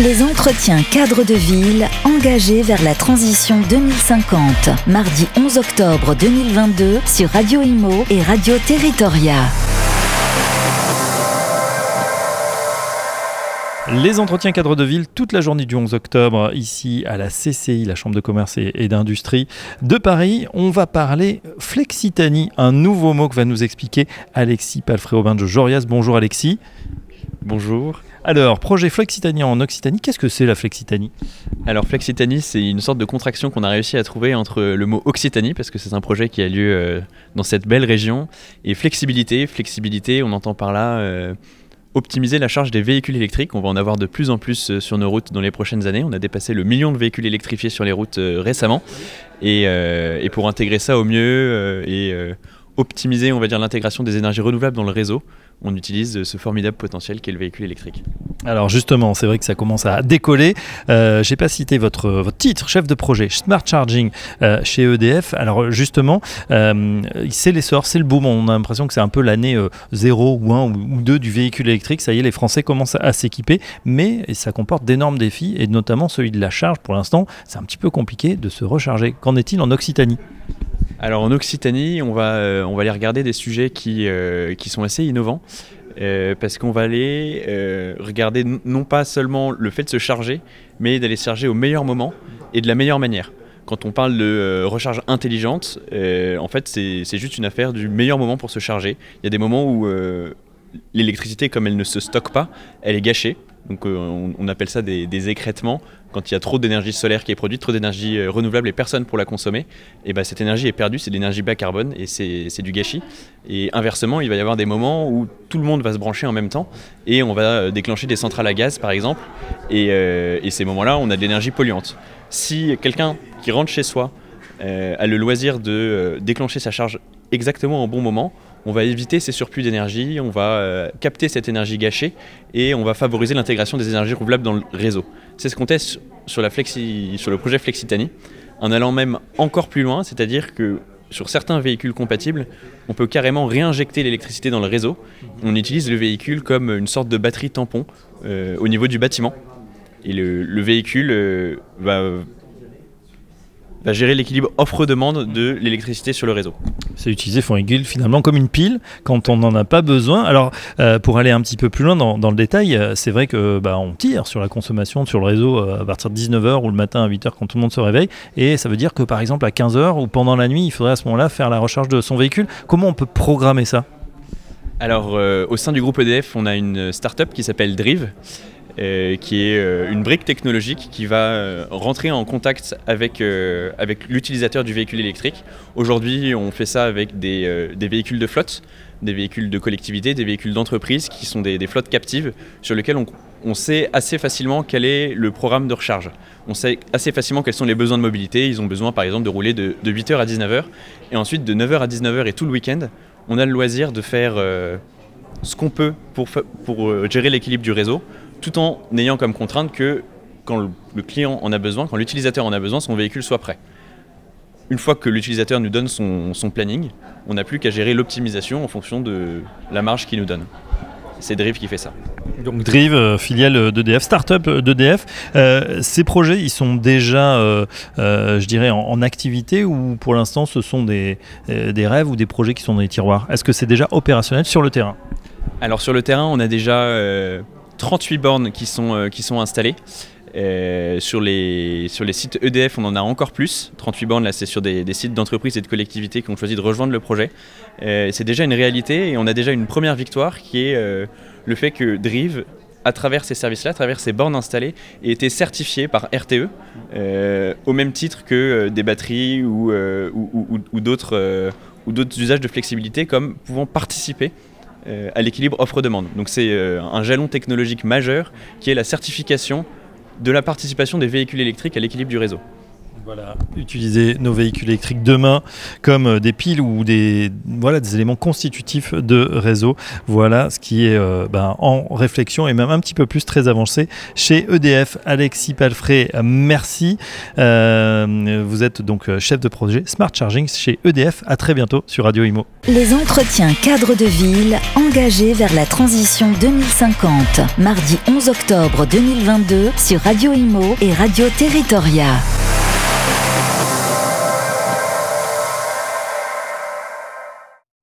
Les entretiens cadres de ville engagés vers la transition 2050. Mardi 11 octobre 2022 sur Radio Imo et Radio Territoria. Les entretiens cadres de ville toute la journée du 11 octobre ici à la CCI, la Chambre de commerce et, d'industrie de Paris. On va parler flexitanie, un nouveau mot que va nous expliquer Alexis Palfré-Aubin de Jorias. Bonjour Alexis. Bonjour. Alors, projet Flexitanie en Occitanie, qu'est-ce que c'est la Flexitanie? Alors, Flexitanie, c'est une sorte de contraction qu'on a réussi à trouver entre le mot Occitanie, parce que c'est un projet qui a lieu euh, dans cette belle région, et flexibilité. Flexibilité, on entend par là euh, optimiser la charge des véhicules électriques. On va en avoir de plus en plus euh, sur nos routes dans les prochaines années. On a dépassé le million de véhicules électrifiés sur les routes récemment. Et, et, pour intégrer ça au mieux et optimiser, on va dire, l'intégration des énergies renouvelables dans le réseau, on utilise ce formidable potentiel qu'est le véhicule électrique. Alors justement, c'est vrai que ça commence à décoller. Euh, Je n'ai pas cité votre, votre titre, chef de projet, Smart Charging euh, chez EDF. Alors justement, euh, c'est l'essor, c'est le boom. On a l'impression que c'est un peu l'année 0 ou 1 ou 2 du véhicule électrique. Ça y est, les Français commencent à s'équiper, mais ça comporte d'énormes défis, et notamment celui de la charge. Pour l'instant, c'est un petit peu compliqué de se recharger. Qu'en est-il en Occitanie? Alors en Occitanie, on va, euh, on va aller regarder des sujets qui, euh, qui sont assez innovants. Euh, parce qu'on va aller regarder non pas seulement le fait de se charger, mais d'aller se charger au meilleur moment et de la meilleure manière. Quand on parle de recharge intelligente, en fait c'est juste une affaire du meilleur moment pour se charger. Il y a des moments où l'électricité, comme elle ne se stocke pas, elle est gâchée. Donc on, appelle ça des, des quand il y a trop d'énergie solaire qui est produite, trop d'énergie euh, renouvelable et personne pour la consommer, et ben cette énergie est perdue, c'est de l'énergie bas carbone et c'est du gâchis. Et inversement, il va y avoir des moments où tout le monde va se brancher en même temps et on va euh, déclencher des centrales à gaz par exemple, et, euh, et ces moments-là, on a de l'énergie polluante. Si quelqu'un qui rentre chez soi a le loisir de déclencher sa charge exactement au bon moment, on va éviter ces surplus d'énergie, on va euh, capter cette énergie gâchée et on va favoriser l'intégration des énergies renouvelables dans le réseau. C'est ce qu'on teste sur, le projet Flexitanie, en allant même encore plus loin, c'est-à-dire que sur certains véhicules compatibles, on peut carrément réinjecter l'électricité dans le réseau. On utilise le véhicule comme une sorte de batterie tampon euh, au niveau du bâtiment. Et le, véhicule euh, va va gérer l'équilibre offre-demande de l'électricité sur le réseau. C'est utilisé finalement comme une pile quand on n'en a pas besoin. Alors euh, pour aller un petit peu plus loin dans, le détail, euh, c'est vrai que bah, on tire sur la consommation sur le réseau euh, à partir de 19h ou le matin à 8h quand tout le monde se réveille. Et ça veut dire que par exemple à 15h ou pendant la nuit, il faudrait à ce moment-là faire la recharge de son véhicule. Comment on peut programmer ça? Alors, au sein du groupe EDF, on a une start-up qui s'appelle Drive, euh, qui est euh, une brique technologique qui va euh, rentrer en contact avec, avec l'utilisateur du véhicule électrique. Aujourd'hui, on fait ça avec des, des, véhicules de flotte, des véhicules de collectivité, des véhicules d'entreprise qui sont des, flottes captives sur lesquelles on, on, sait assez facilement quel est le programme de recharge. On sait assez facilement quels sont les besoins de mobilité. Ils ont besoin par exemple de rouler de, de 8h à 19h et ensuite de 9h à 19h et tout le week-end, on a le loisir de faire ce qu'on peut pour, pour gérer l'équilibre du réseau tout en ayant comme contrainte que quand le client en a besoin, quand l'utilisateur en a besoin, son véhicule soit prêt. Une fois que l'utilisateur nous donne son, planning, on n'a plus qu'à gérer l'optimisation en fonction de la marge qu'il nous donne. C'est Drive qui fait ça. Donc Drive, euh, filiale d'EDF, start-up d'EDF. Euh, ces projets, ils sont déjà, euh, je dirais, en, activité ou pour l'instant ce sont des, des rêves ou des projets qui sont dans les tiroirs? Est-ce que c'est déjà opérationnel sur le terrain? Alors sur le terrain, on a déjà 38 bornes qui sont, euh, qui sont installées. Euh, sur, les, sur les sites EDF, on en a encore plus. 38 bornes, là, c'est sur des, sites d'entreprises et de collectivités qui ont choisi de rejoindre le projet. Euh, c'est déjà une réalité et on a déjà une première victoire qui est le fait que Drive, à travers ces services-là, à travers ces bornes installées, ait été certifié par RTE au même titre que des batteries ou, ou, ou d'autres usages de flexibilité comme pouvant participer euh, à l'équilibre offre-demande. Donc c'est euh, un jalon technologique majeur qui est la certification de la participation des véhicules électriques à l'équilibre du réseau. Voilà, utiliser nos véhicules électriques demain comme euh, des piles ou des, voilà, des éléments constitutifs de réseau. Voilà ce qui est euh, ben, en réflexion et même un petit peu plus très avancé chez EDF. Alexis Palfré, merci. Euh, vous êtes donc chef de projet Smart Charging chez EDF. À très bientôt sur Radio Imo. Les entretiens cadres de ville engagés vers la transition 2050. Mardi 11 octobre 2022 sur Radio Imo et Radio Territoria.